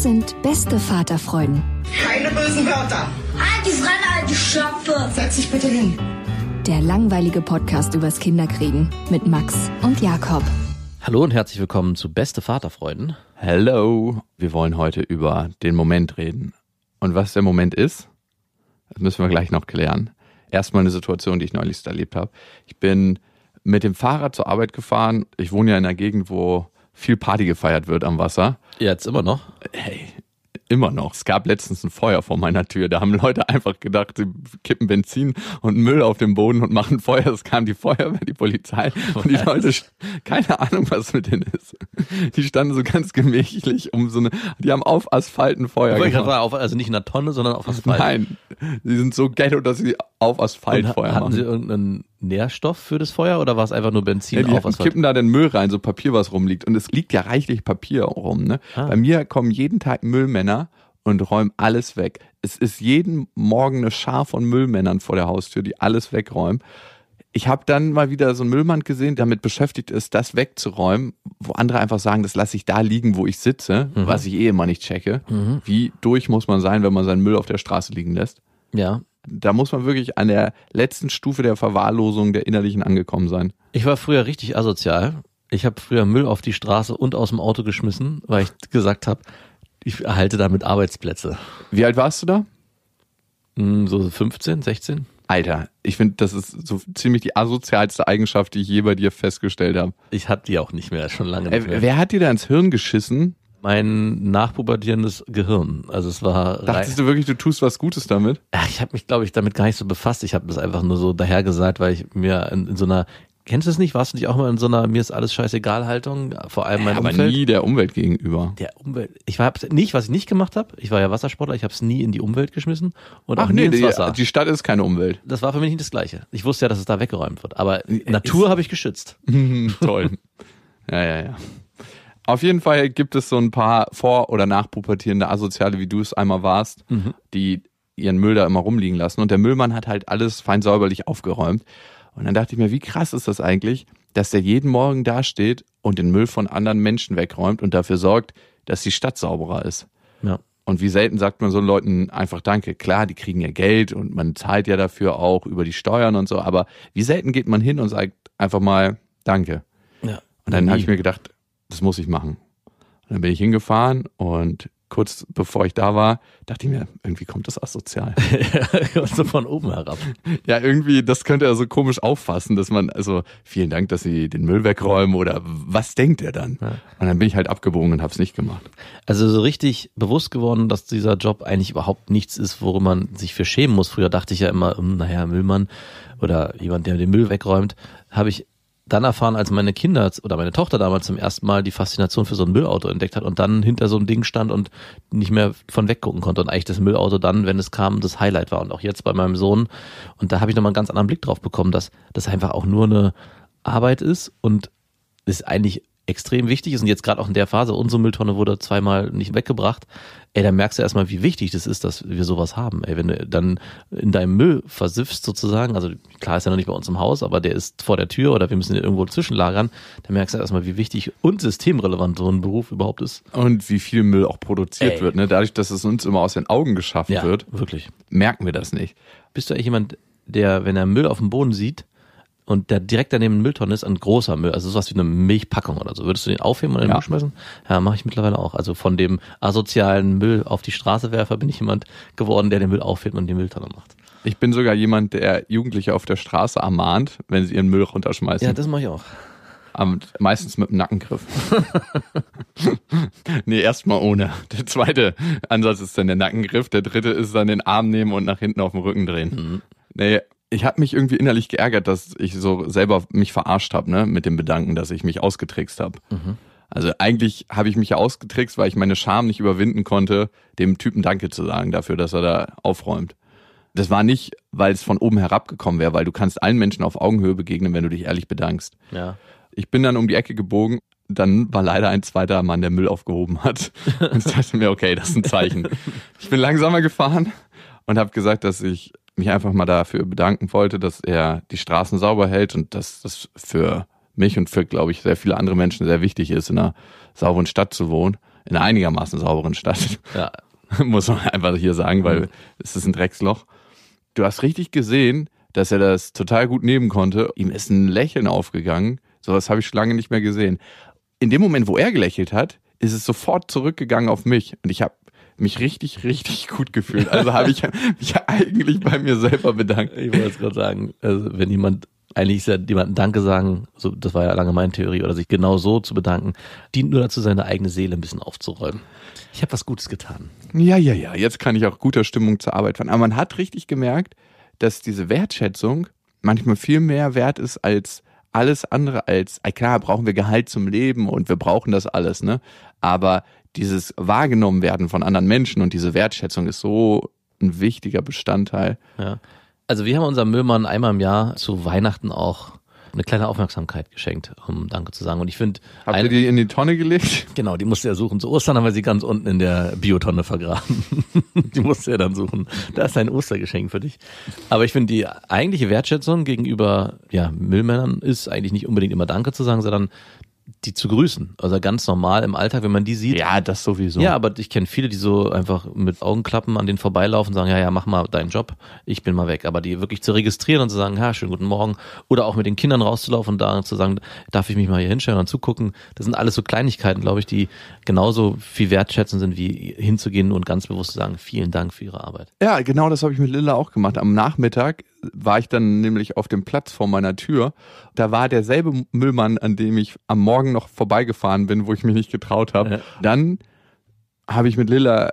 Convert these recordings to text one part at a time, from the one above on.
Das sind beste Vaterfreuden. Keine bösen Wörter. Die Fremde, alte Schöpfe. Setz dich bitte hin. Der langweilige Podcast übers Kinderkriegen mit Max und Jakob. Hallo und herzlich willkommen zu Beste Vaterfreuden. Hello. Wir wollen heute über den Moment reden. Und was der Moment ist, das müssen wir gleich noch klären. Erstmal eine Situation, die ich neulich erlebt habe. Ich bin mit dem Fahrrad zur Arbeit gefahren. Ich wohne ja in einer Gegend, wo viel Party gefeiert wird am Wasser. Jetzt immer noch? Hey, immer noch. Es gab letztens ein Feuer vor meiner Tür. Da haben Leute einfach gedacht, sie kippen Benzin und Müll auf den Boden und machen Feuer. Es kam die Feuerwehr, die Polizei und die Leute, keine Ahnung, was mit denen ist. Die standen so ganz gemächlich um so eine, die haben auf Asphalt ein Feuer gemacht. Auf, also nicht in einer Tonne, sondern auf Asphalt. Nein, sie sind so ghetto, dass sie auf Asphalt und Feuer hatten machen. sie irgendeinen Nährstoff für das Feuer oder war es einfach nur Benzin ja, die auf Asphalt? kippen da den Müll rein, so Papier, was rumliegt. Und es liegt ja reichlich Papier rum. Ne? Ah. Bei mir kommen jeden Tag Müllmänner und räumen alles weg. Es ist jeden Morgen eine Schar von Müllmännern vor der Haustür, die alles wegräumen. Ich habe dann mal wieder so einen Müllmann gesehen, der damit beschäftigt ist, das wegzuräumen, wo andere einfach sagen, das lasse ich da liegen, wo ich sitze, mhm. was ich eh immer nicht checke. Mhm. Wie durch muss man sein, wenn man seinen Müll auf der Straße liegen lässt? Ja. Da muss man wirklich an der letzten Stufe der Verwahrlosung der Innerlichen angekommen sein. Ich war früher richtig asozial. Ich habe früher Müll auf die Straße und aus dem Auto geschmissen, weil ich gesagt habe, ich erhalte damit Arbeitsplätze. Wie alt warst du da? Hm, so 15, 16. Alter, ich finde, das ist so ziemlich die asozialste Eigenschaft, die ich je bei dir festgestellt habe. Ich hatte die auch nicht mehr, schon lange nicht mehr. Äh, wer hat dir da ins Hirn geschissen? Mein nachpubertierendes Gehirn. Also es war. Dachtest du wirklich, du tust was Gutes damit? Ich habe mich, glaube ich, damit gar nicht so befasst. Ich habe das einfach nur so dahergesagt, weil ich mir in, in so einer Kennst du es nicht? Warst du nicht auch mal in so einer mir ist alles scheißegal Haltung? Vor allem mein ja, aber Umfeld? nie der Umwelt gegenüber. Der Umwelt. Ich war nicht, was ich nicht gemacht habe. Ich war ja Wassersportler. Ich habe es nie in die Umwelt geschmissen und Ach auch nie nee, ins die, Wasser. Die Stadt ist keine Umwelt. Das war für mich nicht das Gleiche. Ich wusste ja, dass es da weggeräumt wird. Aber Natur habe ich geschützt. Toll. Ja, ja, ja. Auf jeden Fall gibt es so ein paar vor- oder nachpubertierende Asoziale, wie du es einmal warst, mhm. die ihren Müll da immer rumliegen lassen. Und der Müllmann hat halt alles fein säuberlich aufgeräumt. Und dann dachte ich mir, wie krass ist das eigentlich, dass der jeden Morgen dasteht und den Müll von anderen Menschen wegräumt und dafür sorgt, dass die Stadt sauberer ist. Ja. Und wie selten sagt man so Leuten einfach Danke. Klar, die kriegen ja Geld und man zahlt ja dafür auch über die Steuern und so, aber wie selten geht man hin und sagt einfach mal Danke. Ja. Und dann habe ich mir gedacht, das muss ich machen. Und dann bin ich hingefahren und kurz bevor ich da war, dachte ich mir, irgendwie kommt das asozial. so von oben herab. Ja, irgendwie, das könnte er so komisch auffassen, dass man, also vielen Dank, dass Sie den Müll wegräumen oder was denkt er dann? Ja. Und dann bin ich halt abgebogen und habe es nicht gemacht. Also so richtig bewusst geworden, dass dieser Job eigentlich überhaupt nichts ist, worum man sich für schämen muss. Früher dachte ich ja immer, hm, naja, Müllmann oder jemand, der den Müll wegräumt, habe ich dann erfahren, als meine Kinder oder meine Tochter damals zum ersten Mal die Faszination für so ein Müllauto entdeckt hat und dann hinter so einem Ding stand und nicht mehr von weggucken konnte und eigentlich das Müllauto dann, wenn es kam, das Highlight war. Und auch jetzt bei meinem Sohn und da habe ich nochmal einen ganz anderen Blick drauf bekommen, dass das einfach auch nur eine Arbeit ist und es eigentlich extrem wichtig ist und jetzt gerade auch in der Phase, unsere Mülltonne wurde zweimal nicht weggebracht, ey, dann merkst du erstmal, wie wichtig das ist, dass wir sowas haben. Ey, wenn du dann in deinem Müll versiffst sozusagen, also klar ist ja noch nicht bei uns im Haus, aber der ist vor der Tür oder wir müssen ihn irgendwo zwischenlagern, dann merkst du erstmal, wie wichtig und systemrelevant so ein Beruf überhaupt ist. Und wie viel Müll auch produziert ey. wird, ne? Dadurch, dass es uns immer aus den Augen geschaffen ja, wird, wirklich. merken wir das nicht. Bist du eigentlich jemand, der, wenn er Müll auf dem Boden sieht, und der direkt daneben eine Mülltonne ist, ein großer Müll, also sowas wie eine Milchpackung oder so, würdest du den aufheben und in den Ja. Müll schmeißen? Ja, mache ich mittlerweile auch. Also von dem asozialen Müll auf die Straße werfer bin ich jemand geworden, der den Müll aufhebt und die Mülltonne macht. Ich bin sogar jemand, der Jugendliche auf der Straße ermahnt, wenn sie ihren Müll runterschmeißen. Ja, das mache ich auch. Am- meistens mit dem Nackengriff. nee, erstmal ohne. Der zweite Ansatz ist dann der Nackengriff. Der dritte ist dann den Arm nehmen und nach hinten auf den Rücken drehen. Nee, ich habe mich irgendwie innerlich geärgert, dass ich so selber mich verarscht habe, ne, mit dem Bedanken, dass ich mich ausgetrickst habe. Also eigentlich habe ich mich ja ausgetrickst, weil ich meine Scham nicht überwinden konnte, dem Typen Danke zu sagen dafür, dass er da aufräumt. Das war nicht, weil es von oben herabgekommen wäre, weil du kannst allen Menschen auf Augenhöhe begegnen, wenn du dich ehrlich bedankst. Ja. Ich bin dann um die Ecke gebogen, dann war leider ein zweiter Mann, der Müll aufgehoben hat. Und ich dachte mir, okay, das ist ein Zeichen. Ich bin langsamer gefahren und habe gesagt, dass ich mich einfach mal dafür bedanken wollte, dass er die Straßen sauber hält und dass das für mich und für, glaube ich, sehr viele andere Menschen sehr wichtig ist, in einer sauberen Stadt zu wohnen. In einer einigermaßen sauberen Stadt. Ja. muss man einfach hier sagen, weil es ist ein Drecksloch. Du hast richtig gesehen, dass er das total gut nehmen konnte. Ihm ist ein Lächeln aufgegangen. Sowas habe ich schon lange nicht mehr gesehen. In dem Moment, wo er gelächelt hat, ist es sofort zurückgegangen auf mich. Und ich habe mich richtig, richtig gut gefühlt. Also habe ich mich eigentlich bei mir selber bedankt. Ich wollte es gerade sagen, also wenn jemand eigentlich ist ja jemandem Danke sagen, so, das war ja lange meine Theorie, oder sich genau so zu bedanken, dient nur dazu, seine eigene Seele ein bisschen aufzuräumen. Ich habe was Gutes getan. Ja, ja, ja. Jetzt kann ich auch guter Stimmung zur Arbeit fahren. Aber man hat richtig gemerkt, dass diese Wertschätzung manchmal viel mehr wert ist als alles andere als, klar, brauchen wir Gehalt zum Leben und wir brauchen das alles, ne? Aber dieses wahrgenommen werden von anderen Menschen und diese Wertschätzung ist so ein wichtiger Bestandteil. Ja. Also wir haben unserem Müllmann einmal im Jahr zu Weihnachten auch eine kleine Aufmerksamkeit geschenkt, um Danke zu sagen. Und ich finde, Habt ihr die in die Tonne gelegt? Genau, die musste er suchen. Zu Ostern haben wir sie ganz unten in der Biotonne vergraben. die musste er dann suchen. Da ist ein Ostergeschenk für dich. Aber ich finde, die eigentliche Wertschätzung gegenüber ja, Müllmännern ist eigentlich nicht unbedingt immer Danke zu sagen, sondern die zu grüßen. Also ganz normal im Alltag, wenn man die sieht. Ja, das sowieso. Ja, aber ich kenne viele, die so einfach mit Augenklappen an denen vorbeilaufen und sagen, ja, ja, mach mal deinen Job, ich bin mal weg. Aber die wirklich zu registrieren und zu sagen, ja, schönen guten Morgen. Oder auch mit den Kindern rauszulaufen und da zu sagen, darf ich mich mal hier hinstellen und zugucken. Das sind alles so Kleinigkeiten, glaube ich, die genauso viel wertschätzend sind, wie hinzugehen und ganz bewusst zu sagen, vielen Dank für Ihre Arbeit. Ja, genau das habe ich mit Lilla auch gemacht. Am Nachmittag war ich dann nämlich auf dem Platz vor meiner Tür. Da war derselbe Müllmann, an dem ich am Morgen noch vorbeigefahren bin, wo ich mich nicht getraut habe. Ja. Dann habe ich mit Lilla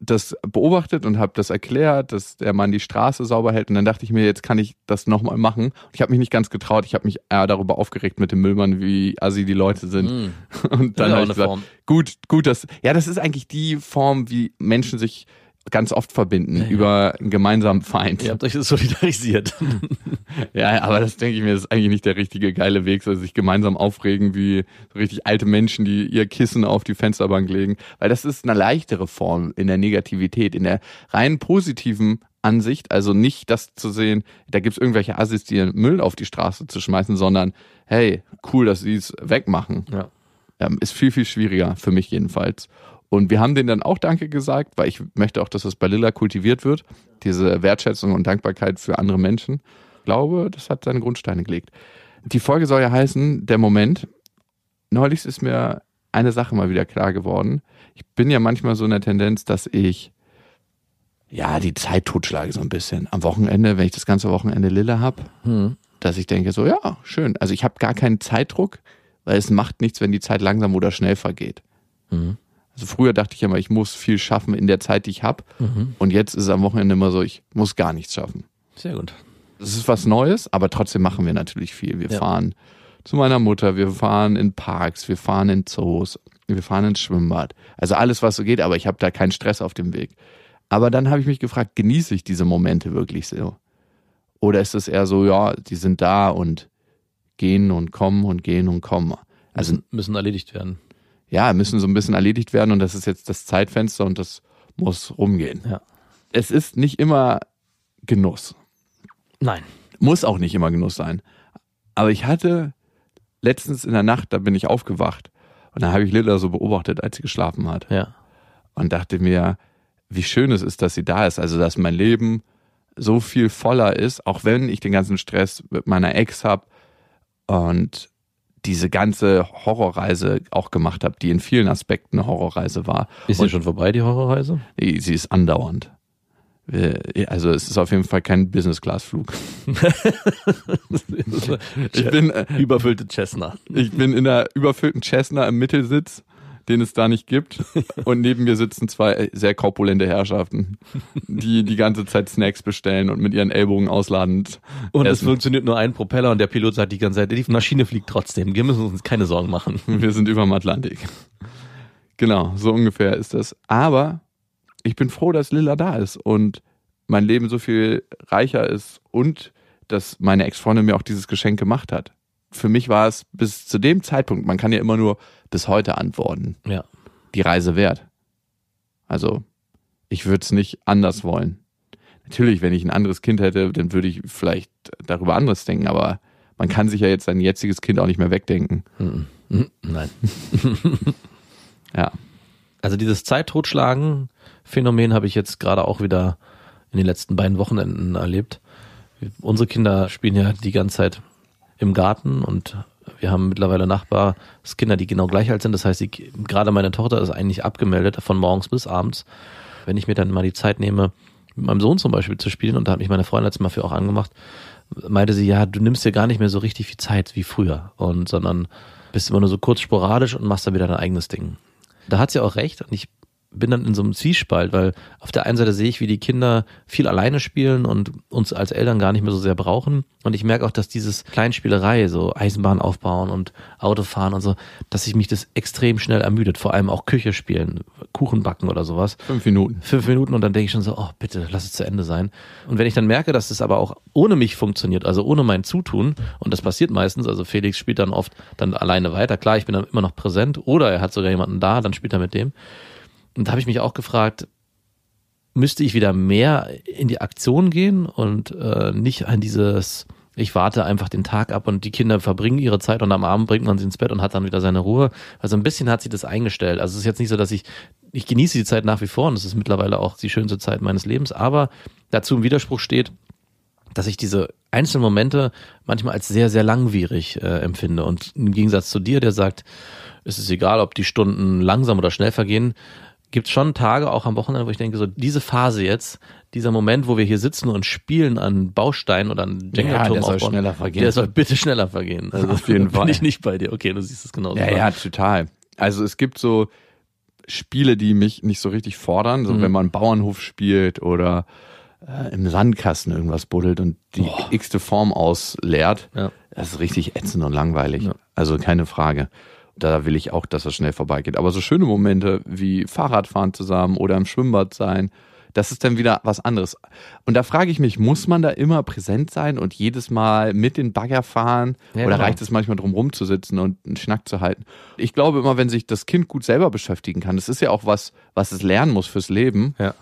das beobachtet und habe das erklärt, dass der Mann die Straße sauber hält. Und dann dachte ich mir, jetzt kann ich das nochmal machen. Ich habe mich nicht ganz getraut. Ich habe mich eher darüber aufgeregt mit dem Müllmann, wie assi die Leute sind. Und dann habe ich gesagt, Form. gut, gut, das, ja, das ist eigentlich die Form, wie Menschen sich ganz oft verbinden Ja, ja. über einen gemeinsamen Feind. Ihr habt euch das solidarisiert. Ja, aber das denke ich mir, ist eigentlich nicht der richtige geile Weg, so sich gemeinsam aufregen wie so richtig alte Menschen, die ihr Kissen auf die Fensterbank legen. Weil das ist eine leichtere Form in der Negativität, in der rein positiven Ansicht, also nicht das zu sehen, da gibt's irgendwelche Assis, die Müll auf die Straße zu schmeißen, sondern hey, cool, dass sie es wegmachen. ja. Ähm, ist viel, viel schwieriger, für mich jedenfalls. Und wir haben denen dann auch Danke gesagt, weil ich möchte auch, dass das bei Lilla kultiviert wird. Diese Wertschätzung und Dankbarkeit für andere Menschen. Ich glaube, das hat seine Grundsteine gelegt. Die Folge soll ja heißen, der Moment. Neulich ist mir eine Sache mal wieder klar geworden. Ich bin ja manchmal so in der Tendenz, dass ich ja die Zeit totschlage so ein bisschen. Am Wochenende, wenn ich das ganze Wochenende Lilla habe, Hm. dass ich denke, so ja, schön. Also ich habe gar keinen Zeitdruck, weil es macht nichts, wenn die Zeit langsam oder schnell vergeht. Mhm. Also früher dachte ich immer, ich muss viel schaffen in der Zeit, die ich habe. Und jetzt ist es am Wochenende immer so, ich muss gar nichts schaffen. Sehr gut. Das ist was Neues, aber trotzdem machen wir natürlich viel. Wir Ja. fahren zu meiner Mutter, wir fahren in Parks, wir fahren in Zoos, wir fahren ins Schwimmbad. Also alles, was so geht, aber ich habe da keinen Stress auf dem Weg. Aber dann habe ich mich gefragt, genieße ich diese Momente wirklich so? Oder ist es eher so, ja, die sind da und gehen und kommen und gehen und kommen. Also müssen erledigt werden. Ja, müssen so ein bisschen erledigt werden und das ist jetzt das Zeitfenster und das muss rumgehen. Ja. Es ist nicht immer Genuss. Nein. Muss auch nicht immer Genuss sein. Aber ich hatte letztens in der Nacht, da bin ich aufgewacht und da habe ich Lilla so beobachtet, als sie geschlafen hat Ja. und dachte mir, wie schön es ist, dass sie da ist. Also, dass mein Leben so viel voller ist, auch wenn ich den ganzen Stress mit meiner Ex habe und diese ganze Horrorreise auch gemacht habe, die in vielen Aspekten eine Horrorreise war. Ist sie schon vorbei, die Horrorreise? Sie ist andauernd. Also es ist auf jeden Fall kein Business-Class-Flug. ich bin äh, überfüllte Cessna. Ich bin in einer überfüllten Cessna im Mittelsitz den es da nicht gibt. Und neben mir sitzen zwei sehr korpulente Herrschaften, die die ganze Zeit Snacks bestellen und mit ihren Ellbogen ausladend. Und essen. es funktioniert nur ein Propeller und der Pilot sagt die ganze Zeit, die Maschine fliegt trotzdem. Wir müssen uns keine Sorgen machen. Wir sind über dem Atlantik. Genau, so ungefähr ist das. Aber ich bin froh, dass Lilla da ist und mein Leben so viel reicher ist und dass meine Ex-Freundin mir auch dieses Geschenk gemacht hat. Für mich war es bis zu dem Zeitpunkt, man kann ja immer nur bis heute antworten. Ja. Die Reise wert. Also, ich würde es nicht anders wollen. Natürlich, wenn ich ein anderes Kind hätte, dann würde ich vielleicht darüber anderes denken, aber man kann sich ja jetzt sein jetziges Kind auch nicht mehr wegdenken. Nein. ja. Also dieses Zeittotschlagen-Phänomen habe ich jetzt gerade auch wieder in den letzten beiden Wochenenden erlebt. Unsere Kinder spielen ja die ganze Zeit im Garten und wir haben mittlerweile Nachbarskinder, die genau gleich alt sind. Das heißt, die, gerade meine Tochter ist eigentlich abgemeldet von morgens bis abends. Wenn ich mir dann mal die Zeit nehme, mit meinem Sohn zum Beispiel zu spielen, und da hat mich meine Freundin letztes Mal für auch angemacht, meinte sie, ja, du nimmst dir gar nicht mehr so richtig viel Zeit wie früher, und sondern bist immer nur so kurz sporadisch und machst dann wieder dein eigenes Ding. Da hat sie auch recht und ich bin dann in so einem Zwiespalt, weil auf der einen Seite sehe ich, wie die Kinder viel alleine spielen und uns als Eltern gar nicht mehr so sehr brauchen. Und ich merke auch, dass dieses Kleinspielerei, so Eisenbahn aufbauen und Autofahren und so, dass sich mich das extrem schnell ermüdet. Vor allem auch Küche spielen, Kuchen backen oder sowas. Fünf Minuten. Fünf Minuten und dann denke ich schon so, oh bitte, lass es zu Ende sein. Und wenn ich dann merke, dass es aber auch ohne mich funktioniert, also ohne mein Zutun, und das passiert meistens, also Felix spielt dann oft dann alleine weiter. Klar, ich bin dann immer noch präsent oder er hat sogar jemanden da, dann spielt er mit dem. Und da habe ich mich auch gefragt, müsste ich wieder mehr in die Aktion gehen und äh, nicht an dieses, ich warte einfach den Tag ab und die Kinder verbringen ihre Zeit und am Abend bringt man sie ins Bett und hat dann wieder seine Ruhe. Also ein bisschen hat sie das eingestellt. Also es ist jetzt nicht so, dass ich, ich genieße die Zeit nach wie vor und es ist mittlerweile auch die schönste Zeit meines Lebens, aber dazu im Widerspruch steht, dass ich diese einzelnen Momente manchmal als sehr, sehr langwierig äh, empfinde. Und im Gegensatz zu dir, der sagt, es ist egal, ob die Stunden langsam oder schnell vergehen, gibt schon Tage, auch am Wochenende, wo ich denke, so diese Phase jetzt, dieser Moment, wo wir hier sitzen und spielen an Bausteinen oder an Jenga-Turm ja, aufbauen, soll schneller vergehen. Der soll bitte schneller vergehen. Also Auf jeden Fall. Bin ich nicht bei dir. Okay, du siehst es genauso. Ja, ja, total. Also es gibt so Spiele, die mich nicht so richtig fordern, so mhm. wenn man Bauernhof spielt oder äh, im Sandkasten irgendwas buddelt und die Boah. x-te Form ausleert. Ja. Das ist richtig ätzend und langweilig. Ja. Also keine Frage. Da will ich auch, dass das schnell vorbeigeht. Aber so schöne Momente wie Fahrradfahren zusammen oder im Schwimmbad sein, das ist dann wieder was anderes. Und da frage ich mich, muss man da immer präsent sein und jedes Mal mit den Bagger fahren? Ja, oder genau. reicht es manchmal drum rumzusitzen und einen Schnack zu halten? Ich glaube immer, wenn sich das Kind gut selber beschäftigen kann, das ist ja auch was, was es lernen muss fürs Leben, ja.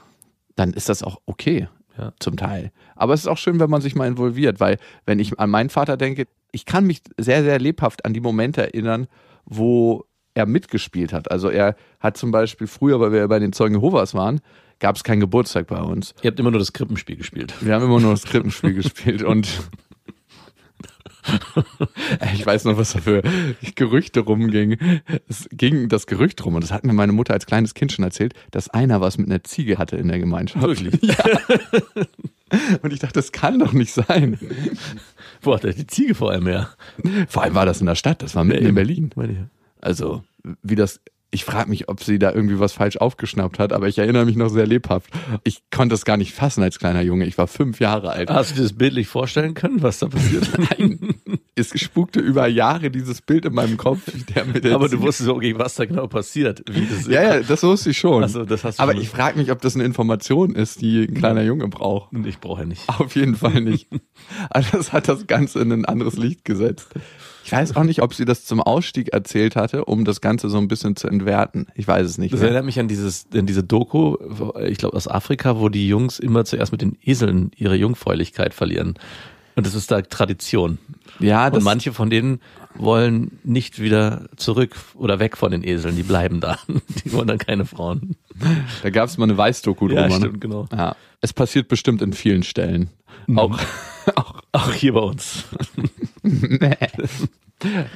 dann ist das auch okay. Ja. Zum Teil. Aber es ist auch schön, wenn man sich mal involviert, weil wenn ich an meinen Vater denke, ich kann mich sehr, sehr lebhaft an die Momente erinnern, wo er mitgespielt hat. Also er hat zum Beispiel früher, weil wir bei den Zeugen Jehovas waren, gab es keinen Geburtstag bei uns. Ihr habt immer nur das Krippenspiel gespielt. Wir haben immer nur das Krippenspiel gespielt und ich weiß noch, was da für Gerüchte rumging. Es ging das Gerücht rum und das hat mir meine Mutter als kleines Kind schon erzählt, dass einer was mit einer Ziege hatte in der Gemeinschaft. Wirklich? Ja. Und ich dachte, das kann doch nicht sein. Er die Ziege vor allem her? Vor allem war das in der Stadt, das war mitten in Berlin. Also, wie das ich frage mich, ob sie da irgendwie was falsch aufgeschnappt hat, aber ich erinnere mich noch sehr lebhaft. Ich konnte es gar nicht fassen als kleiner Junge. Ich war fünf Jahre alt. Hast du dir das bildlich vorstellen können, was da passiert? Nein. Es spukte über Jahre dieses Bild in meinem Kopf. aber du wusstest okay, was da genau passiert. Wie das ja, ja, das wusste ich schon. Also, das hast du aber ich frage mich, ob das eine Information ist, die ein kleiner Junge braucht. Ich brauche ja nicht. Auf jeden Fall nicht. Also das hat das Ganze in ein anderes Licht gesetzt. Ich weiß auch nicht, ob sie das zum Ausstieg erzählt hatte, um das Ganze so ein bisschen zu entwerten. Ich weiß es nicht. Das erinnert mich an dieses, an diese Doku, ich glaube aus Afrika, wo die Jungs immer zuerst mit den Eseln ihre Jungfräulichkeit verlieren. Und das ist da Tradition. Ja, das, Und manche von denen wollen nicht wieder zurück oder weg von den Eseln, die bleiben da. Die wollen dann keine Frauen. da gab es mal eine Weißdoku Ja, drüber. ne? stimmt, genau. Ja. Es passiert bestimmt in vielen Stellen. Auch, auch Auch hier bei uns.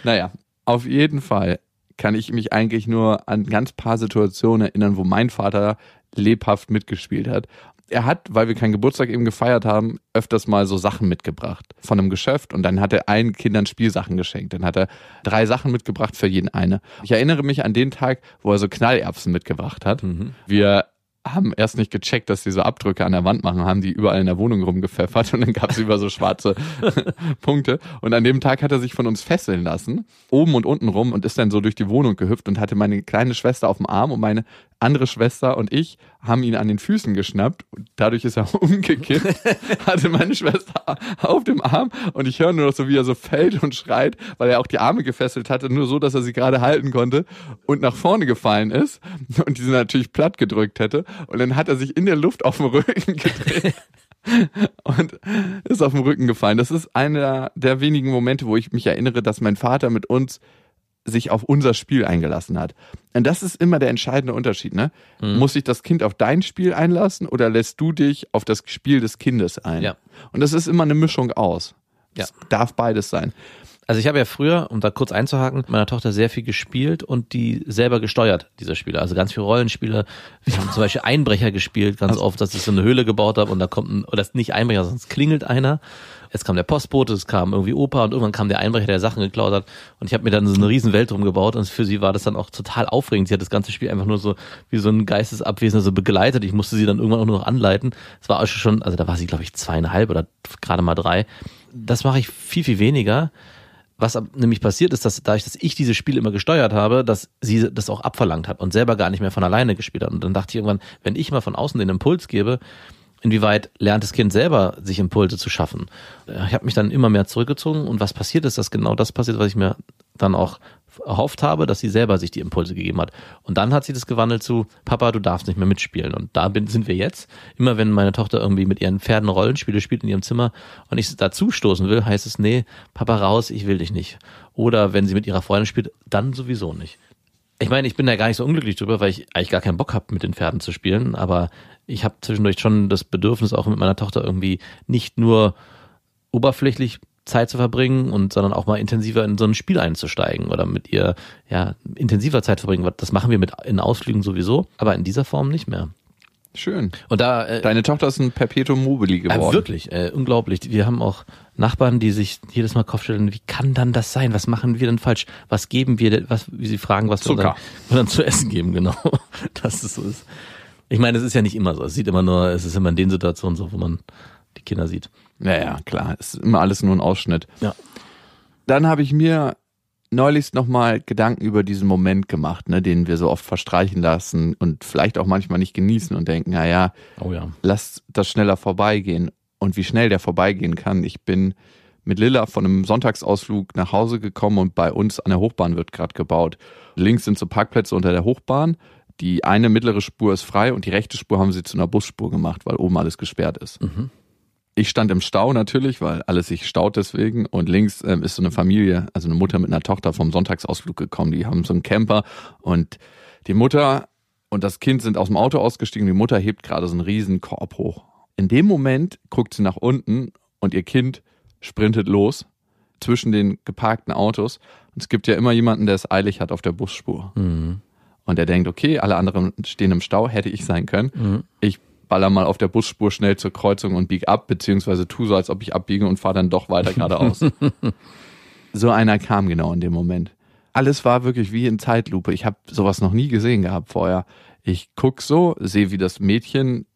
Naja, auf jeden Fall kann ich mich eigentlich nur an ganz paar Situationen erinnern, wo mein Vater lebhaft mitgespielt hat. Er hat, weil wir keinen Geburtstag eben gefeiert haben, öfters mal so Sachen mitgebracht von einem Geschäft und dann hat er allen Kindern Spielsachen geschenkt. Dann hat er drei Sachen mitgebracht für jeden eine. Ich erinnere mich an den Tag, wo er so Knallerbsen mitgebracht hat. Wir haben erst nicht gecheckt, dass die so Abdrücke an der Wand machen, haben die überall in der Wohnung rumgepfeffert und dann gab es über so schwarze Punkte. Und an dem Tag hat er sich von uns fesseln lassen, oben und unten rum und ist dann so durch die Wohnung gehüpft und hatte meine kleine Schwester auf dem Arm und meine andere Schwester und ich haben ihn an den Füßen geschnappt. Dadurch ist er umgekippt, hatte meine Schwester auf dem Arm und ich höre nur noch so, wie er so fällt und schreit, weil er auch die Arme gefesselt hatte, nur so, dass er sie gerade halten konnte und nach vorne gefallen ist und diese natürlich platt gedrückt hätte. Und dann hat er sich in der Luft auf den Rücken gedreht. Und ist auf den Rücken gefallen. Das ist einer der wenigen Momente, wo ich mich erinnere, dass mein Vater mit uns sich auf unser Spiel eingelassen hat. Und das ist immer der entscheidende Unterschied, ne? Mhm. Muss sich das Kind auf dein Spiel einlassen oder lässt du dich auf das Spiel des Kindes ein? Ja. Und das ist immer eine Mischung aus. Es darf beides sein. Also ich habe ja früher, um da kurz einzuhaken, mit meiner Tochter sehr viel gespielt und die selber gesteuert, diese Spiele. Also ganz viele Rollenspiele. Wir haben zum Beispiel Einbrecher gespielt, ganz oft, dass ich so eine Höhle gebaut habe und da kommt ein, oder das ist nicht Einbrecher, sonst klingelt einer. Jetzt kam der Postbote, es kam irgendwie Opa und irgendwann kam der Einbrecher, der Sachen geklaut hat. Und ich habe mir dann so eine riesen Welt drum und für sie war das dann auch total aufregend. Sie hat das ganze Spiel einfach nur so wie so ein Geistesabwesender so begleitet. Ich musste sie dann irgendwann auch nur noch anleiten. Es war auch schon, also da war sie, glaube ich, zweieinhalb oder gerade mal drei. Das mache ich viel, viel weniger. Was nämlich passiert ist, dass dadurch, dass ich diese Spiele immer gesteuert habe, dass sie das auch abverlangt hat und selber gar nicht mehr von alleine gespielt hat. Und dann dachte ich irgendwann, wenn ich mal von außen den Impuls gebe, inwieweit lernt das Kind selber, sich Impulse zu schaffen? Ich habe mich dann immer mehr zurückgezogen und was passiert ist, dass genau das passiert, was ich mir dann auch erhofft habe, dass sie selber sich die Impulse gegeben hat. Und dann hat sie das gewandelt zu, Papa, du darfst nicht mehr mitspielen. Und da bin, sind wir jetzt. Immer wenn meine Tochter irgendwie mit ihren Pferden Rollenspiele spielt in ihrem Zimmer und ich dazu stoßen will, heißt es, nee, Papa raus, ich will dich nicht. Oder wenn sie mit ihrer Freundin spielt, dann sowieso nicht. Ich meine, ich bin da gar nicht so unglücklich drüber, weil ich eigentlich gar keinen Bock habe, mit den Pferden zu spielen. Aber ich habe zwischendurch schon das Bedürfnis, auch mit meiner Tochter irgendwie nicht nur oberflächlich Zeit zu verbringen und sondern auch mal intensiver in so ein Spiel einzusteigen oder mit ihr ja intensiver Zeit verbringen. Das machen wir mit in Ausflügen sowieso, aber in dieser Form nicht mehr. Schön. Und da äh, Deine Tochter ist ein Perpetuum mobile geworden. äh, wirklich, äh, unglaublich. Wir haben auch Nachbarn, die sich jedes Mal Kopf stellen, wie kann dann das sein? Was machen wir denn falsch? Was geben wir denn, was, wie sie fragen, was wir Zucker. dann, wir dann zu essen geben, genau. Dass es so ist. Ich meine, es ist ja nicht immer so. Es sieht immer nur, es ist immer in den Situationen so, wo man die Kinder sieht. Naja, klar. Es ist immer alles nur ein Ausschnitt. Ja. Dann habe ich mir neulich nochmal Gedanken über diesen Moment gemacht, ne, den wir so oft verstreichen lassen und vielleicht auch manchmal nicht genießen und denken, naja, Oh ja. lass das schneller vorbeigehen. Und wie schnell der vorbeigehen kann. Ich bin mit Lilla von einem Sonntagsausflug nach Hause gekommen und bei uns an der Hochbahn wird gerade gebaut. Links sind so Parkplätze unter der Hochbahn. Die eine mittlere Spur ist frei und die rechte Spur haben sie zu einer Busspur gemacht, weil oben alles gesperrt ist. Ich stand im Stau natürlich, weil alles sich staut deswegen. Und links ähm, ist so eine Familie, also eine Mutter mit einer Tochter vom Sonntagsausflug gekommen. Die haben so einen Camper und die Mutter und das Kind sind aus dem Auto ausgestiegen. Die Mutter hebt gerade so einen riesen Korb hoch. In dem Moment guckt sie nach unten und ihr Kind sprintet los zwischen den geparkten Autos. Und es gibt ja immer jemanden, der es eilig hat auf der Busspur. Und er denkt, okay, alle anderen stehen im Stau, hätte ich sein können. Ich baller mal auf der Busspur schnell zur Kreuzung und bieg ab, beziehungsweise tu so, als ob ich abbiege und fahre dann doch weiter geradeaus. so einer kam genau in dem Moment. Alles war wirklich wie in Zeitlupe. Ich habe sowas noch nie gesehen gehabt vorher. Ich guck so, sehe, wie das Mädchen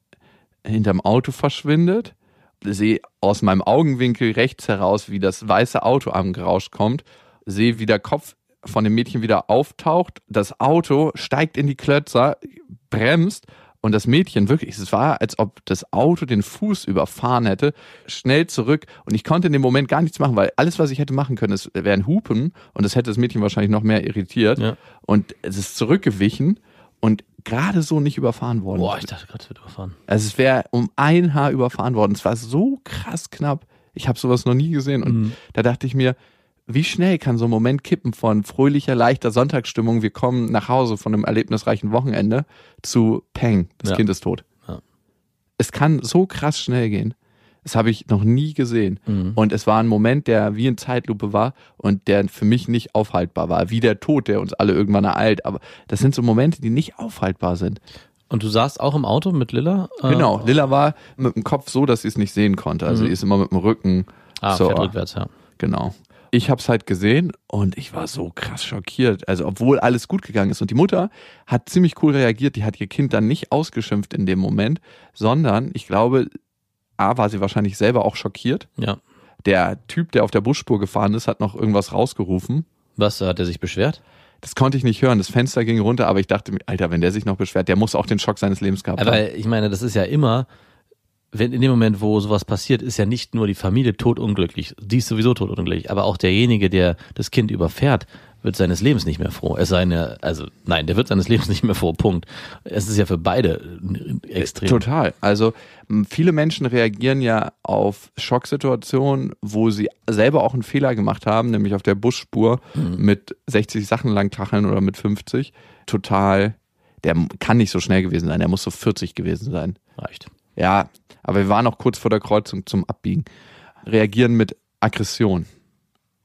hinterm Auto verschwindet, sehe aus meinem Augenwinkel rechts heraus, wie das weiße Auto am Gerausch kommt, sehe, wie der Kopf von dem Mädchen wieder auftaucht, das Auto steigt in die Klötzer, bremst und das Mädchen wirklich, es war, als ob das Auto den Fuß überfahren hätte, schnell zurück und ich konnte in dem Moment gar nichts machen, weil alles, was ich hätte machen können, es wären Hupen und das hätte das Mädchen wahrscheinlich noch mehr irritiert Ja. und es ist zurückgewichen und gerade so nicht überfahren worden. Boah, ich dachte gerade, es wird überfahren. Also es wäre um ein Haar überfahren worden. Es war so krass knapp. Ich habe sowas noch nie gesehen. Und Mhm. da dachte ich mir, wie schnell kann so ein Moment kippen von fröhlicher, leichter Sonntagsstimmung, wir kommen nach Hause von einem erlebnisreichen Wochenende zu Peng, das Ja. Kind ist tot. Ja. Es kann so krass schnell gehen. Das habe ich noch nie gesehen. Mhm. Und es war ein Moment, der wie in Zeitlupe war und der für mich nicht aufhaltbar war. Wie der Tod, der uns alle irgendwann ereilt. Aber das sind so Momente, die nicht aufhaltbar sind. Und du saßt auch im Auto mit Lilla? Äh, Genau. Lilla war mit dem Kopf so, dass sie es nicht sehen konnte. Also Mhm. sie ist immer mit dem Rücken. Ah, so, fährt rückwärts, ja. Genau. Ich habe es halt gesehen und ich war so krass schockiert. Also obwohl alles gut gegangen ist und die Mutter hat ziemlich cool reagiert. Die hat ihr Kind dann nicht ausgeschimpft in dem Moment, sondern ich glaube, a war sie wahrscheinlich selber auch schockiert. Ja. Der Typ, der auf der Busspur gefahren ist, hat noch irgendwas rausgerufen. Was, hat er sich beschwert? Das konnte ich nicht hören. Das Fenster ging runter, aber ich dachte mir, Alter, wenn der sich noch beschwert, der muss auch den Schock seines Lebens gehabt haben. Weil ich meine, das ist ja immer, wenn in dem Moment, wo sowas passiert, ist ja nicht nur die Familie totunglücklich, die ist sowieso totunglücklich, aber auch derjenige, der das Kind überfährt, wird seines Lebens nicht mehr froh. Es sei eine, also nein, der wird seines Lebens nicht mehr froh. Punkt. Es ist ja für beide extrem. Total. Also viele Menschen reagieren ja auf Schocksituationen, wo sie selber auch einen Fehler gemacht haben, nämlich auf der Busspur mit 60 Sachen lang kacheln oder mit 50. Total. Der kann nicht so schnell gewesen sein, der muss so 40 gewesen sein. Reicht. Ja, aber wir waren auch kurz vor der Kreuzung zum Abbiegen. Reagieren mit Aggression,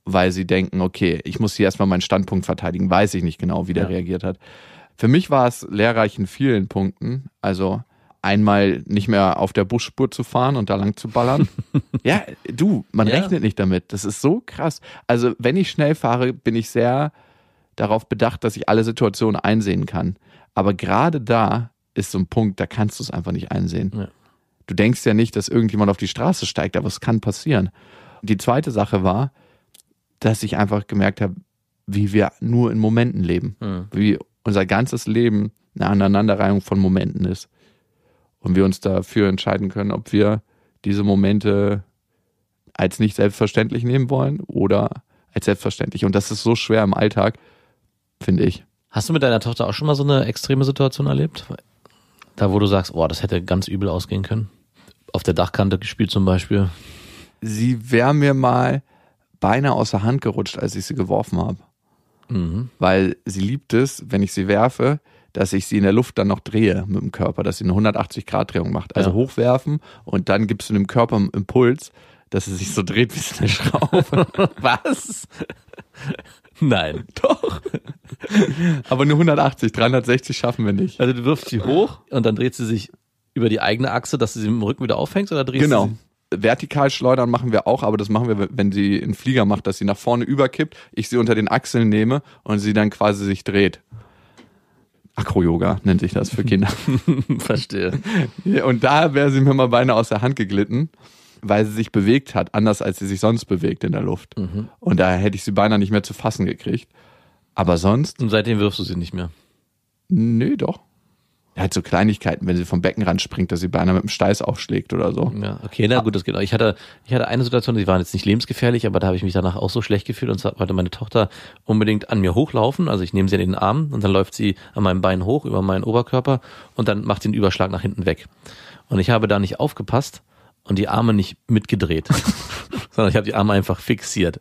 weil sie denken, okay, ich muss hier erstmal meinen Standpunkt verteidigen. Weiß ich nicht genau, wie der Ja. reagiert hat. Für mich war es lehrreich in vielen Punkten. Also einmal nicht mehr auf der Busspur zu fahren und da lang zu ballern. ja, du, man Ja. rechnet nicht damit. Das ist so krass. Also wenn ich schnell fahre, bin ich sehr darauf bedacht, dass ich alle Situationen einsehen kann. Aber gerade da ist so ein Punkt, da kannst du es einfach nicht einsehen. Ja. Du denkst ja nicht, dass irgendjemand auf die Straße steigt, aber es kann passieren. Und die zweite Sache war, dass ich einfach gemerkt habe, wie wir nur in Momenten leben. Mhm. Wie unser ganzes Leben eine Aneinanderreihung von Momenten ist. Und wir uns dafür entscheiden können, ob wir diese Momente als nicht selbstverständlich nehmen wollen oder als selbstverständlich. Und das ist so schwer im Alltag, finde ich. Hast du mit deiner Tochter auch schon mal so eine extreme Situation erlebt? Da, wo du sagst, oh, das hätte ganz übel ausgehen können. Auf der Dachkante gespielt zum Beispiel. Sie wäre mir mal beinahe aus der Hand gerutscht, als ich sie geworfen habe. Mhm. Weil sie liebt es, wenn ich sie werfe, dass ich sie in der Luft dann noch drehe mit dem Körper, dass sie eine 180-Grad-Drehung macht. Also Ja. hochwerfen und dann gibst du dem Körper einen Impuls, dass es sich so dreht wie eine Schraube. Was? Nein. Doch. Aber nur 180, 360 schaffen wir nicht. Also du wirfst sie hoch und dann dreht sie sich über die eigene Achse, dass du sie im Rücken wieder auffängst oder drehst Genau. sie? Vertikal schleudern machen wir auch, aber das machen wir, wenn sie einen Flieger macht, dass sie nach vorne überkippt, ich sie unter den Achseln nehme und sie dann quasi sich dreht. Akro-Yoga nennt sich das für Kinder. Verstehe. Und da wäre sie mir mal beinahe aus der Hand geglitten, weil sie sich bewegt hat, anders als sie sich sonst bewegt in der Luft. Mhm. Und da hätte ich sie beinahe nicht mehr zu fassen gekriegt. Aber sonst, Und seitdem wirfst du sie nicht mehr. nö, doch. Halt so Kleinigkeiten, wenn sie vom Beckenrand springt, dass sie beinahe mit dem Steiß aufschlägt oder so. Ja, okay, na gut, das geht auch. Ich hatte, ich hatte eine Situation, die waren jetzt nicht lebensgefährlich, aber da habe ich mich danach auch so schlecht gefühlt und zwar wollte meine Tochter unbedingt an mir hochlaufen. Also ich nehme sie in den Arm und dann läuft sie an meinem Bein hoch über meinen Oberkörper und dann macht sie einen Überschlag nach hinten weg. Und ich habe da nicht aufgepasst und die Arme nicht mitgedreht, sondern ich habe die Arme einfach fixiert.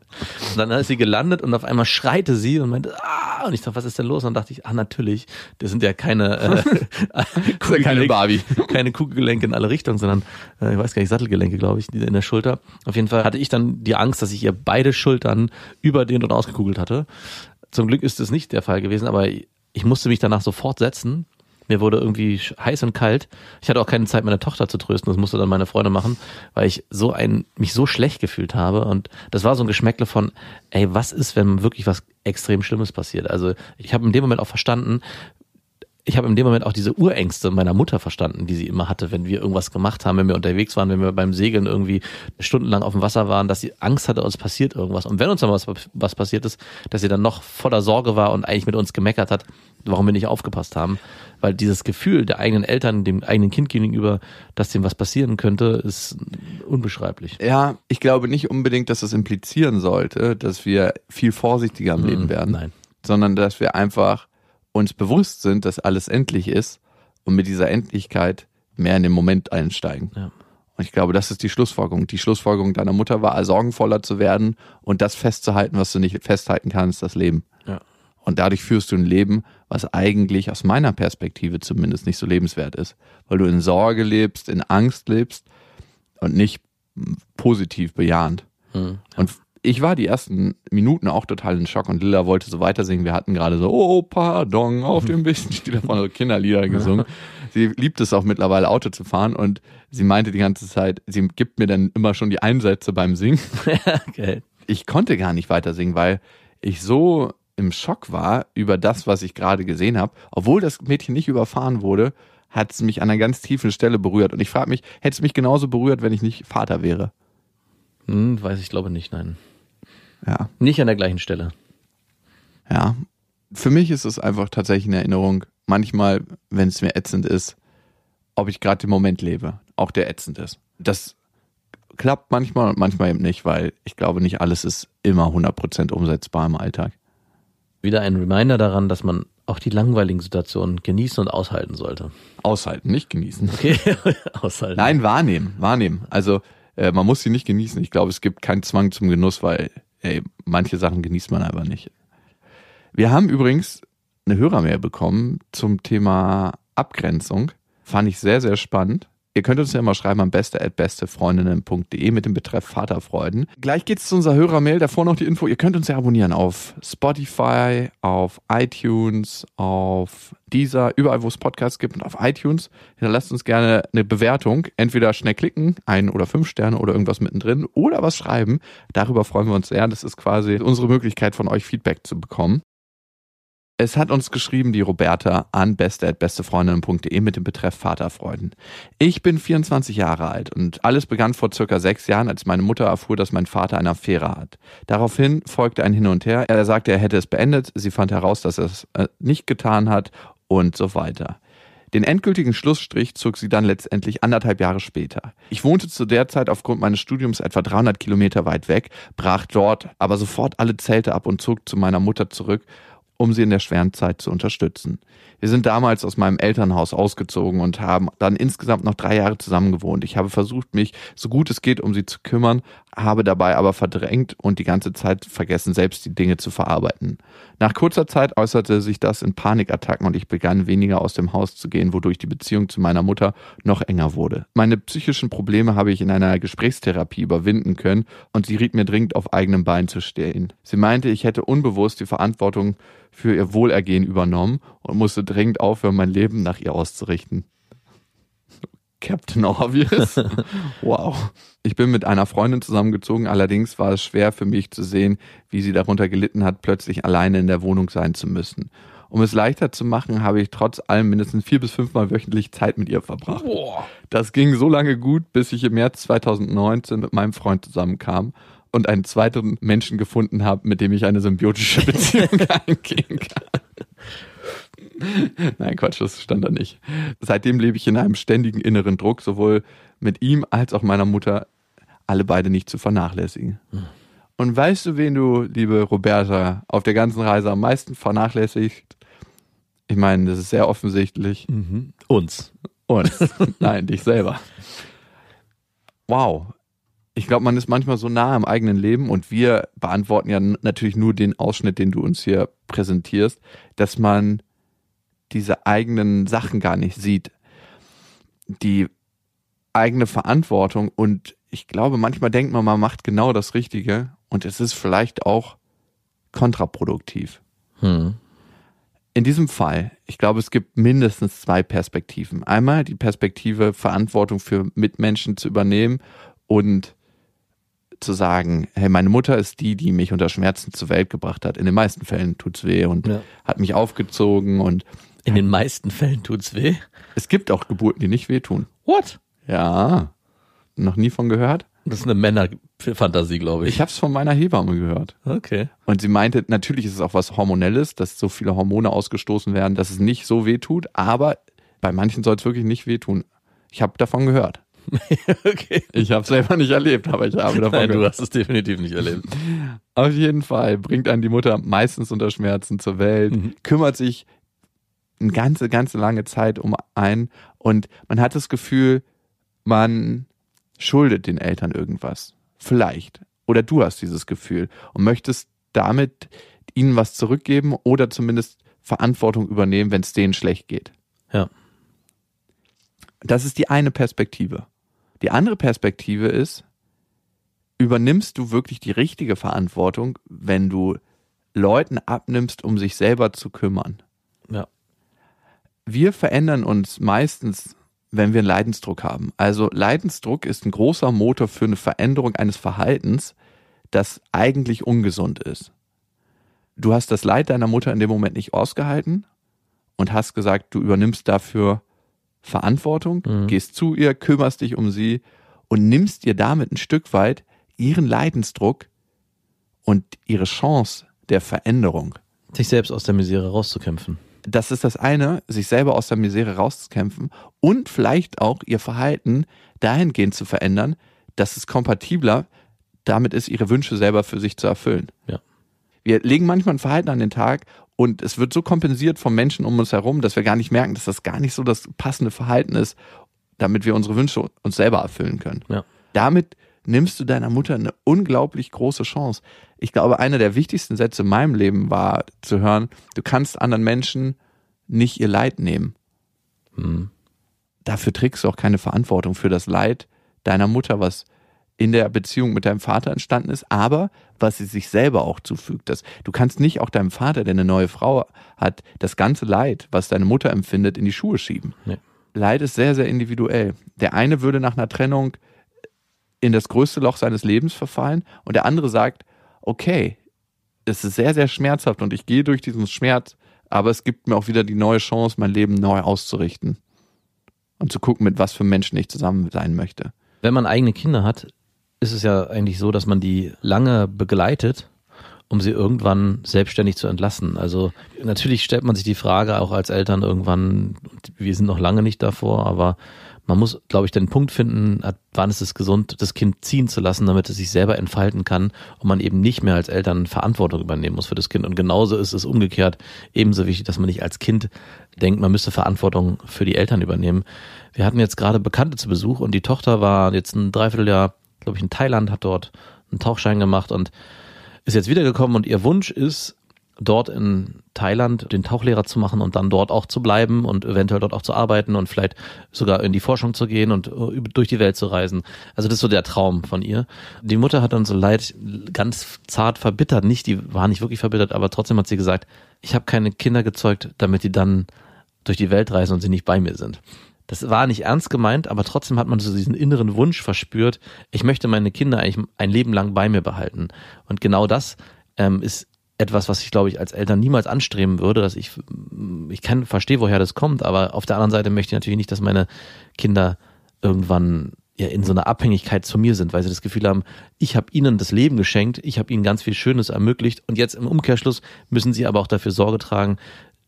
Und dann ist sie gelandet und auf einmal schreite sie und meinte, ah, und ich dachte, was ist denn los? Und dann dachte ich, ah, natürlich, das sind ja keine, äh, ja keine Barbie. keine Kugelgelenke in alle Richtungen, sondern äh, ich weiß gar nicht, Sattelgelenke, glaube ich, in der Schulter. Auf jeden Fall hatte ich dann die Angst, dass ich ihr beide Schultern überdehnt und ausgekugelt hatte. Zum Glück ist es nicht der Fall gewesen, aber ich musste mich danach sofort setzen. Mir wurde irgendwie heiß und kalt. Ich hatte auch keine Zeit, meine Tochter zu trösten. Das musste dann meine Freunde machen, weil ich so ein, mich so schlecht gefühlt habe. Und das war so ein Geschmäckle von, ey, was ist, wenn wirklich was extrem Schlimmes passiert? Also ich habe in dem Moment auch verstanden, ich habe in dem Moment auch diese Urängste meiner Mutter verstanden, die sie immer hatte, wenn wir irgendwas gemacht haben, wenn wir unterwegs waren, wenn wir beim Segeln irgendwie stundenlang auf dem Wasser waren, dass sie Angst hatte, uns passiert irgendwas. Und wenn uns dann was, was passiert ist, dass sie dann noch voller Sorge war und eigentlich mit uns gemeckert hat, warum wir nicht aufgepasst haben. Weil dieses Gefühl der eigenen Eltern, dem eigenen Kind gegenüber, dass dem was passieren könnte, ist unbeschreiblich. Ja, ich glaube nicht unbedingt, dass das implizieren sollte, dass wir viel vorsichtiger im Leben werden. Nein. sondern dass wir einfach uns bewusst sind, dass alles endlich ist und mit dieser Endlichkeit mehr in den Moment einsteigen. Ja. Und ich glaube, das ist die Schlussfolgerung. Die Schlussfolgerung deiner Mutter war, sorgenvoller zu werden und das festzuhalten, was du nicht festhalten kannst, das Leben. Ja. Und dadurch führst du ein Leben, was eigentlich aus meiner Perspektive zumindest nicht so lebenswert ist. Weil du in Sorge lebst, in Angst lebst und nicht positiv bejahend. Hm. Und ich war die ersten Minuten auch total in Schock und Lilla wollte so weiter singen. Wir hatten gerade so, oh, pardon, auf dem besten Stil von so Kinderlieder gesungen. Sie liebt es auch mittlerweile Auto zu fahren und sie meinte die ganze Zeit, sie gibt mir dann immer schon die Einsätze beim Singen. Okay. Ich konnte gar nicht weiter singen, weil ich so im Schock war über das, was ich gerade gesehen habe. Obwohl das Mädchen nicht überfahren wurde, hat es mich an einer ganz tiefen Stelle berührt. Und ich frage mich, hätte es mich genauso berührt, wenn ich nicht Vater wäre? Hm, weiß ich glaube nicht, nein. Ja. Nicht an der gleichen Stelle. Ja, für mich ist es einfach tatsächlich eine Erinnerung. Manchmal, wenn es mir ätzend ist, ob ich gerade den Moment lebe, auch der ätzend ist. Das klappt manchmal und manchmal eben nicht, weil ich glaube, nicht alles ist immer 100% umsetzbar im Alltag. Wieder ein Reminder daran, dass man auch die langweiligen Situationen genießen und aushalten sollte. Aushalten, nicht genießen. Okay, aushalten. Nein, wahrnehmen, wahrnehmen. Also äh, man muss sie nicht genießen. Ich glaube, es gibt keinen Zwang zum Genuss, weil ey, manche Sachen genießt man einfach nicht. Wir haben übrigens eine Hörermail bekommen zum Thema Abgrenzung. Fand ich sehr, sehr spannend. Ihr könnt uns ja immer schreiben am beste.bestefreundinnen.de mit dem Betreff Vaterfreuden. Gleich geht's zu unserer Hörermail. Davor noch die Info. Ihr könnt uns ja abonnieren auf Spotify, auf iTunes, auf Deezer, überall wo es Podcasts gibt und auf iTunes. Hinterlasst uns gerne eine Bewertung. Entweder schnell klicken, ein oder fünf Sterne oder irgendwas mittendrin oder was schreiben. Darüber freuen wir uns sehr. Das ist quasi unsere Möglichkeit von euch Feedback zu bekommen. Es hat uns geschrieben, die Roberta an beste.bestefreundinnen.de mit dem Betreff Vaterfreuden. Ich bin 24 Jahre alt und alles begann vor circa sechs Jahren, als meine Mutter erfuhr, dass mein Vater eine Affäre hat. Daraufhin folgte ein Hin und Her. Er sagte, er hätte es beendet. Sie fand heraus, dass er es äh, nicht getan hat und so weiter. Den endgültigen Schlussstrich zog sie dann letztendlich anderthalb Jahre später. Ich wohnte zu der Zeit aufgrund meines Studiums etwa 300 Kilometer weit weg, brach dort aber sofort alle Zelte ab und zog zu meiner Mutter zurück um sie in der schweren Zeit zu unterstützen. Wir sind damals aus meinem Elternhaus ausgezogen und haben dann insgesamt noch drei Jahre zusammen gewohnt. Ich habe versucht, mich so gut es geht um sie zu kümmern, habe dabei aber verdrängt und die ganze Zeit vergessen, selbst die Dinge zu verarbeiten. Nach kurzer Zeit äußerte sich das in Panikattacken und ich begann weniger aus dem Haus zu gehen, wodurch die Beziehung zu meiner Mutter noch enger wurde. Meine psychischen Probleme habe ich in einer Gesprächstherapie überwinden können und sie riet mir dringend auf eigenem Bein zu stehen. Sie meinte, ich hätte unbewusst die Verantwortung für ihr Wohlergehen übernommen und musste dringend aufhören, mein Leben nach ihr auszurichten. Captain Obvious. wow. Ich bin mit einer Freundin zusammengezogen, allerdings war es schwer für mich zu sehen, wie sie darunter gelitten hat, plötzlich alleine in der Wohnung sein zu müssen. Um es leichter zu machen, habe ich trotz allem mindestens vier bis fünfmal wöchentlich Zeit mit ihr verbracht. Boah. Das ging so lange gut, bis ich im März 2019 mit meinem Freund zusammenkam und einen zweiten Menschen gefunden habe, mit dem ich eine symbiotische Beziehung eingehen kann. Nein, Quatsch, das stand da nicht. Seitdem lebe ich in einem ständigen inneren Druck, sowohl mit ihm als auch meiner Mutter, alle beide nicht zu vernachlässigen. Und weißt du, wen du, liebe Roberta, auf der ganzen Reise am meisten vernachlässigt? Ich meine, das ist sehr offensichtlich. Mhm. Uns. Und nein, dich selber. Wow. Ich glaube, man ist manchmal so nah am eigenen Leben und wir beantworten ja natürlich nur den Ausschnitt, den du uns hier präsentierst, dass man diese eigenen Sachen gar nicht sieht. Die eigene Verantwortung und ich glaube, manchmal denkt man, man macht genau das Richtige und es ist vielleicht auch kontraproduktiv. Hm. In diesem Fall, ich glaube, es gibt mindestens zwei Perspektiven. Einmal die Perspektive, Verantwortung für Mitmenschen zu übernehmen und zu sagen, hey, meine Mutter ist die, die mich unter Schmerzen zur Welt gebracht hat. In den meisten Fällen tut's weh und Ja. hat mich aufgezogen und In den meisten Fällen tut's weh. es gibt auch Geburten, die nicht wehtun. What? Ja, noch nie von gehört. Das ist eine Männerfantasie, glaube ich. Ich habe es von meiner Hebamme gehört. Okay. Und sie meinte, natürlich ist es auch was Hormonelles, dass so viele Hormone ausgestoßen werden, dass es nicht so weh tut, aber bei manchen soll es wirklich nicht wehtun. Ich habe davon gehört. okay. Ich habe selber nicht erlebt, aber ich habe davon Nein, du gehört. hast es definitiv nicht erlebt. Auf jeden Fall bringt einen die Mutter meistens unter Schmerzen zur Welt, Mhm. kümmert sich eine ganze, ganze lange Zeit um einen und man hat das Gefühl, man schuldet den Eltern irgendwas. Vielleicht. Oder du hast dieses Gefühl und möchtest damit ihnen was zurückgeben oder zumindest Verantwortung übernehmen, wenn es denen schlecht geht. Ja. Das ist die eine Perspektive. Die andere Perspektive ist, übernimmst du wirklich die richtige Verantwortung, wenn du Leuten abnimmst, um sich selber zu kümmern? Ja. Wir verändern uns meistens, wenn wir einen Leidensdruck haben. Also Leidensdruck ist ein großer Motor für eine Veränderung eines Verhaltens, das eigentlich ungesund ist. Du hast das Leid deiner Mutter in dem Moment nicht ausgehalten und hast gesagt, du übernimmst dafür Verantwortung, Mhm. gehst zu ihr, kümmerst dich um sie und nimmst ihr damit ein Stück weit ihren Leidensdruck und ihre Chance der Veränderung. Sich selbst aus der Misere rauszukämpfen. Das ist das eine, sich selber aus der Misere rauszukämpfen und vielleicht auch ihr Verhalten dahingehend zu verändern, dass es kompatibler damit ist, ihre Wünsche selber für sich zu erfüllen. Ja. Wir legen manchmal ein Verhalten an den Tag und es wird so kompensiert vom Menschen um uns herum, dass wir gar nicht merken, dass das gar nicht so das passende Verhalten ist, damit wir unsere Wünsche uns selber erfüllen können. Ja. Damit nimmst du deiner Mutter eine unglaublich große Chance. Ich glaube, einer der wichtigsten Sätze in meinem Leben war zu hören, du kannst anderen Menschen nicht ihr Leid nehmen. Mhm. Dafür trägst du auch keine Verantwortung für das Leid deiner Mutter, was in der Beziehung mit deinem Vater entstanden ist, aber was sie sich selber auch zufügt. Das, du kannst nicht auch deinem Vater, der eine neue Frau hat, das ganze Leid, was deine Mutter empfindet, in die Schuhe schieben. Nee. Leid ist sehr, sehr individuell. Der eine würde nach einer Trennung in das größte Loch seines Lebens verfallen und der andere sagt, okay, es ist sehr, sehr schmerzhaft und ich gehe durch diesen Schmerz, aber es gibt mir auch wieder die neue Chance, mein Leben neu auszurichten und zu gucken, mit was für Menschen ich zusammen sein möchte. Wenn man eigene Kinder hat, ist es ja eigentlich so, dass man die lange begleitet, um sie irgendwann selbstständig zu entlassen. Also natürlich stellt man sich die Frage auch als Eltern irgendwann, wir sind noch lange nicht davor, aber man muss, glaube ich, den Punkt finden, wann ist es gesund, das Kind ziehen zu lassen, damit es sich selber entfalten kann und man eben nicht mehr als Eltern Verantwortung übernehmen muss für das Kind. Und genauso ist es umgekehrt ebenso wichtig, dass man nicht als Kind denkt, man müsste Verantwortung für die Eltern übernehmen. Wir hatten jetzt gerade Bekannte zu Besuch und die Tochter war jetzt ein Dreivierteljahr, glaube ich, in Thailand, hat dort einen Tauchschein gemacht und ist jetzt wiedergekommen und ihr Wunsch ist, dort in Thailand den Tauchlehrer zu machen und dann dort auch zu bleiben und eventuell dort auch zu arbeiten und vielleicht sogar in die Forschung zu gehen und äh, durch die Welt zu reisen. Also das ist so der Traum von ihr. Die Mutter hat dann so leid, ganz zart verbittert, nicht, die war nicht wirklich verbittert, aber trotzdem hat sie gesagt, ich habe keine Kinder gezeugt, damit die dann durch die Welt reisen und sie nicht bei mir sind. Das war nicht ernst gemeint, aber trotzdem hat man so diesen inneren Wunsch verspürt, ich möchte meine Kinder eigentlich ein Leben lang bei mir behalten. Und genau das ähm, ist etwas, was ich glaube ich als Eltern niemals anstreben würde, dass ich, ich kann, verstehe, woher das kommt, aber auf der anderen Seite möchte ich natürlich nicht, dass meine Kinder irgendwann ja in so einer Abhängigkeit zu mir sind, weil sie das Gefühl haben, ich habe ihnen das Leben geschenkt, ich habe ihnen ganz viel Schönes ermöglicht und jetzt im Umkehrschluss müssen sie aber auch dafür Sorge tragen,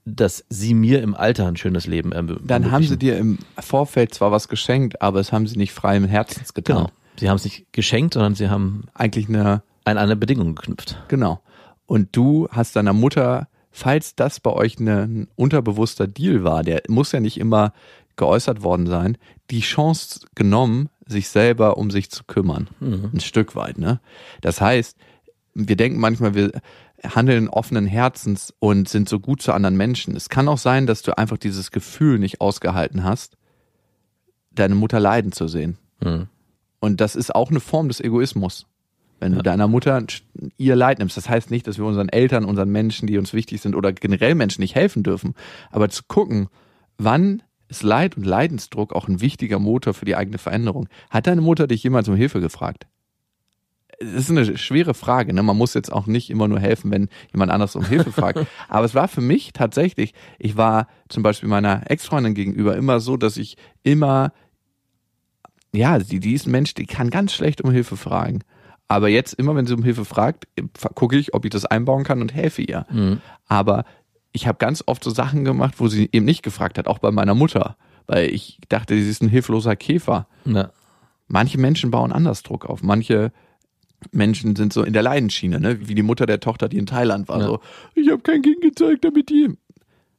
dass sie mir im Alter ein schönes Leben ermöglichen. Dann haben sie dir im Vorfeld zwar was geschenkt, aber es haben sie nicht frei im Herzens getan. Genau. Sie haben es nicht geschenkt, sondern sie haben Eigentlich eine, an eine Bedingung geknüpft. genau. Und du hast deiner Mutter, falls das bei euch eine, ein unterbewusster Deal war, der muss ja nicht immer geäußert worden sein, die Chance genommen, sich selber um sich zu kümmern. Ein Stück weit, ne? Das heißt, wir denken manchmal, wir handeln offenen Herzens und sind so gut zu anderen Menschen. Es kann auch sein, dass du einfach dieses Gefühl nicht ausgehalten hast, deine Mutter leiden zu sehen. Mhm. Und das ist auch eine Form des Egoismus. Wenn du deiner Mutter ihr Leid nimmst. Das heißt nicht, dass wir unseren Eltern, unseren Menschen, die uns wichtig sind oder generell Menschen nicht helfen dürfen. Aber zu gucken, wann ist Leid und Leidensdruck auch ein wichtiger Motor für die eigene Veränderung. Hat deine Mutter dich jemals um Hilfe gefragt? Das ist eine schwere Frage. Ne? Man muss jetzt auch nicht immer nur helfen, wenn jemand anderes um Hilfe fragt. Aber es war für mich tatsächlich, ich war zum Beispiel meiner Ex-Freundin gegenüber immer so, dass ich immer ja, die, die ist ein Mensch, die kann ganz schlecht um Hilfe fragen. Aber jetzt, immer wenn sie um Hilfe fragt, gucke ich, ob ich das einbauen kann und helfe ihr. Aber ich habe ganz oft so Sachen gemacht, wo sie eben nicht gefragt hat, auch bei meiner Mutter. Weil ich dachte, sie ist ein hilfloser Käfer. Ja. Manche Menschen bauen anders Druck auf. Manche Menschen sind so in der Leidensschiene, ne? wie die Mutter der Tochter, die in Thailand war. Ja. So, ich habe kein Kind gezeigt, damit die.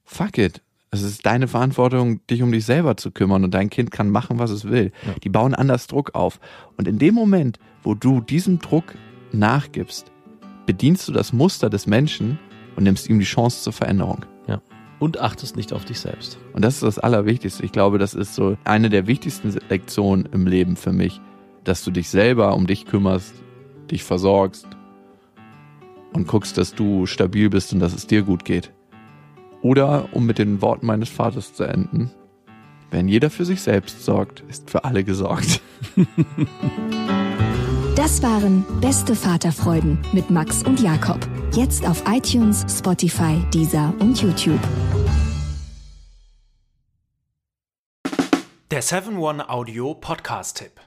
Fuck it. Es ist deine Verantwortung, dich um dich selber zu kümmern und dein Kind kann machen, was es will. Ja. Die bauen anders Druck auf. Und in dem Moment, wo du diesem Druck nachgibst, bedienst du das Muster des Menschen und nimmst ihm die Chance zur Veränderung. Und achtest nicht auf dich selbst. Und das ist das Allerwichtigste. Ich glaube, das ist so eine der wichtigsten Lektionen im Leben für mich, dass du dich selber um dich kümmerst, dich versorgst und guckst, dass du stabil bist und dass es dir gut geht. Oder, um mit den Worten meines Vaters zu enden, wenn jeder für sich selbst sorgt, ist für alle gesorgt. Das waren Beste Vaterfreuden mit Max und Jakob. Jetzt auf iTunes, Spotify, Deezer und YouTube. Der 7-One-Audio-Podcast-Tipp.